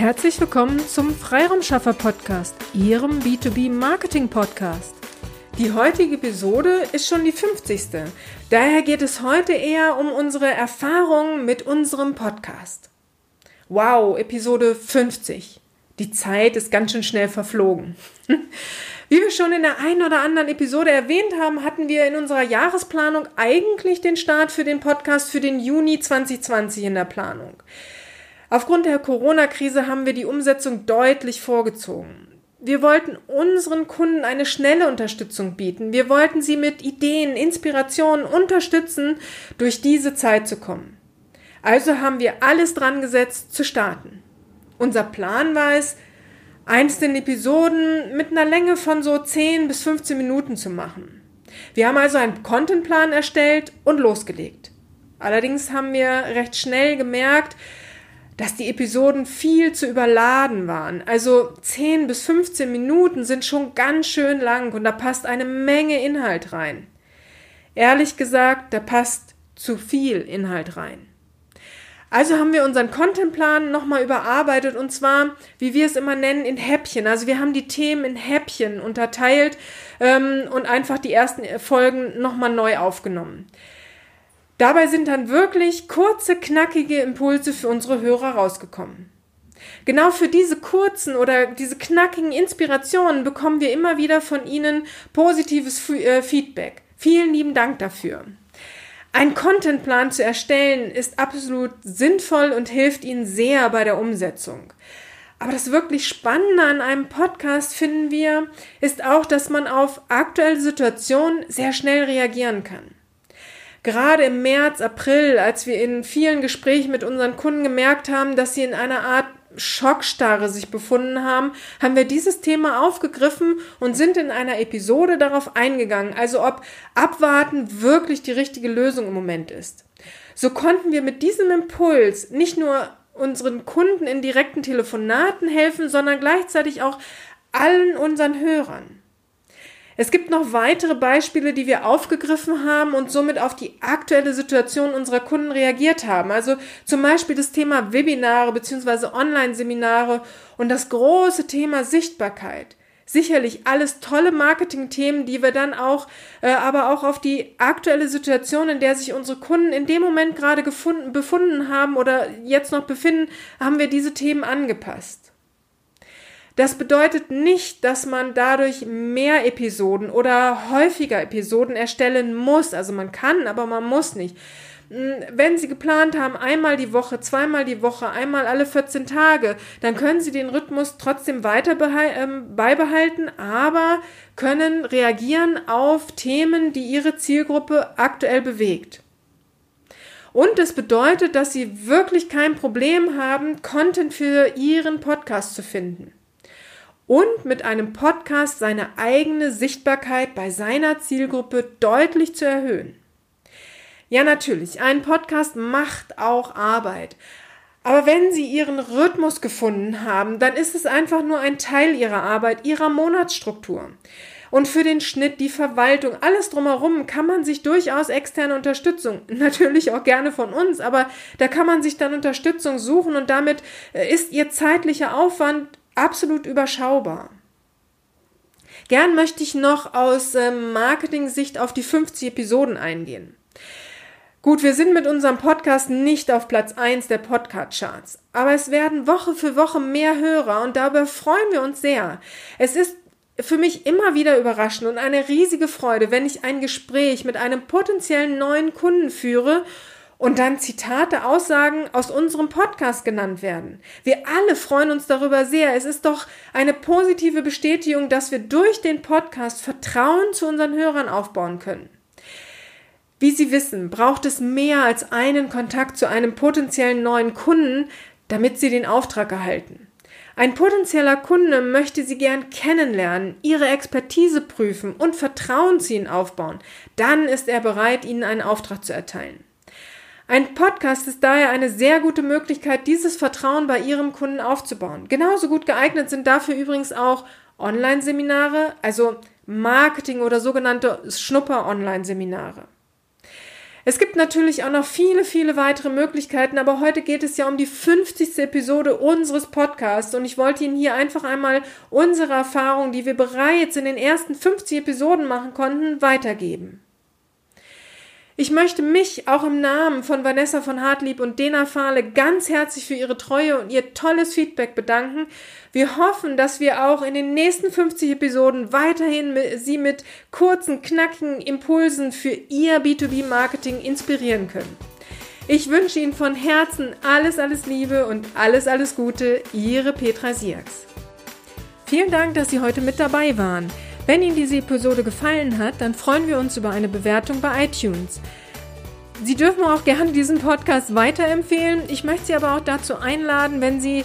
Herzlich willkommen zum Freiraumschaffer Podcast, Ihrem B2B Marketing Podcast. Die heutige Episode ist schon die 50. Daher geht es heute eher um unsere Erfahrungen mit unserem Podcast. Wow, Episode 50. Die Zeit ist ganz schön schnell verflogen. Wie wir schon in der einen oder anderen Episode erwähnt haben, hatten wir in unserer Jahresplanung eigentlich den Start für den Podcast für den Juni 2020 in der Planung. Aufgrund der Corona-Krise haben wir die Umsetzung deutlich vorgezogen. Wir wollten unseren Kunden eine schnelle Unterstützung bieten. Wir wollten sie mit Ideen, Inspirationen unterstützen, durch diese Zeit zu kommen. Also haben wir alles dran gesetzt, zu starten. Unser Plan war es, einzelne Episoden mit einer Länge von so 10 bis 15 Minuten zu machen. Wir haben also einen Contentplan erstellt und losgelegt. Allerdings haben wir recht schnell gemerkt, dass die Episoden viel zu überladen waren. Also 10 bis 15 Minuten sind schon ganz schön lang und da passt eine Menge Inhalt rein. Ehrlich gesagt, da passt zu viel Inhalt rein. Also haben wir unseren Contentplan nochmal überarbeitet und zwar, wie wir es immer nennen, in Häppchen. Also wir haben die Themen in Häppchen unterteilt ähm, und einfach die ersten Folgen nochmal neu aufgenommen. Dabei sind dann wirklich kurze, knackige Impulse für unsere Hörer rausgekommen. Genau für diese kurzen oder diese knackigen Inspirationen bekommen wir immer wieder von Ihnen positives äh, Feedback. Vielen lieben Dank dafür. Ein Contentplan zu erstellen ist absolut sinnvoll und hilft Ihnen sehr bei der Umsetzung. Aber das wirklich Spannende an einem Podcast finden wir, ist auch, dass man auf aktuelle Situationen sehr schnell reagieren kann. Gerade im März, April, als wir in vielen Gesprächen mit unseren Kunden gemerkt haben, dass sie in einer Art Schockstarre sich befunden haben, haben wir dieses Thema aufgegriffen und sind in einer Episode darauf eingegangen, also ob Abwarten wirklich die richtige Lösung im Moment ist. So konnten wir mit diesem Impuls nicht nur unseren Kunden in direkten Telefonaten helfen, sondern gleichzeitig auch allen unseren Hörern. Es gibt noch weitere Beispiele, die wir aufgegriffen haben und somit auf die aktuelle Situation unserer Kunden reagiert haben. Also zum Beispiel das Thema Webinare bzw. Online-Seminare und das große Thema Sichtbarkeit. Sicherlich alles tolle Marketing-Themen, die wir dann auch, äh, aber auch auf die aktuelle Situation, in der sich unsere Kunden in dem Moment gerade gefunden, befunden haben oder jetzt noch befinden, haben wir diese Themen angepasst. Das bedeutet nicht, dass man dadurch mehr Episoden oder häufiger Episoden erstellen muss. Also man kann, aber man muss nicht. Hm, wenn Sie geplant haben, einmal die Woche, zweimal die Woche, einmal alle 14 Tage, dann können Sie den Rhythmus trotzdem weiter ähm, beibehalten, aber können reagieren auf Themen, die Ihre Zielgruppe aktuell bewegt. Und es bedeutet, dass Sie wirklich kein Problem haben, Content für Ihren Podcast zu finden und mit einem Podcast seine eigene Sichtbarkeit bei seiner Zielgruppe deutlich zu erhöhen. Ja, natürlich, ein Podcast macht auch Arbeit. Aber wenn Sie Ihren Rhythmus gefunden haben, dann ist es einfach nur ein Teil Ihrer Arbeit, Ihrer Monatsstruktur. Und für den Schnitt, die Verwaltung, alles drumherum kann man sich durchaus externe Unterstützung, natürlich auch gerne von uns, aber da kann man sich dann Unterstützung suchen und damit äh, ist Ihr zeitlicher Aufwand absolut überschaubar. Gern möchte ich noch aus ähm, Marketing-Sicht auf die 50 Episoden eingehen. Gut, wir sind mit unserem Podcast nicht auf Platz 1 der Podcast-Charts, aber es werden Woche für Woche mehr Hörer und dabei freuen wir uns sehr. Es ist für mich immer wieder überraschend und eine riesige Freude, wenn ich ein Gespräch mit einem potenziellen neuen Kunden führe und dann Zitate, Aussagen aus unserem Podcast genannt werden. Wir alle freuen uns darüber sehr. Es ist doch eine positive Bestätigung, dass wir durch den Podcast Vertrauen zu unseren Hörern aufbauen können. Wie Sie wissen, braucht es mehr als einen Kontakt zu einem potenziellen neuen Kunden, damit Sie den Auftrag erhalten. Ein potenzieller Kunde möchte Sie gern kennenlernen, Ihre Expertise prüfen und Vertrauen zu Ihnen aufbauen. Dann ist er bereit, Ihnen einen Auftrag zu erteilen. Ein Podcast ist daher eine sehr gute Möglichkeit, dieses Vertrauen bei Ihrem Kunden aufzubauen. Genauso gut geeignet sind dafür übrigens auch Online-Seminare, also Marketing oder sogenannte Schnupper-Online-Seminare. Es gibt natürlich auch noch viele, viele weitere Möglichkeiten, aber heute geht es ja um die 50. Episode unseres Podcasts und ich wollte Ihnen hier einfach einmal unsere Erfahrungen, die wir bereits in den ersten 50 Episoden machen konnten, weitergeben. Ich möchte mich auch im Namen von Vanessa von Hartlieb und Dena Fahle ganz herzlich für ihre Treue und ihr tolles Feedback bedanken. Wir hoffen, dass wir auch in den nächsten 50 Episoden weiterhin Sie mit kurzen, knackigen Impulsen für Ihr B2B-Marketing inspirieren können. Ich wünsche Ihnen von Herzen alles, alles Liebe und alles, alles Gute. Ihre Petra Siaks. Vielen Dank, dass Sie heute mit dabei waren. Wenn Ihnen diese Episode gefallen hat, dann freuen wir uns über eine Bewertung bei iTunes. Sie dürfen auch gerne diesen Podcast weiterempfehlen. Ich möchte Sie aber auch dazu einladen, wenn Sie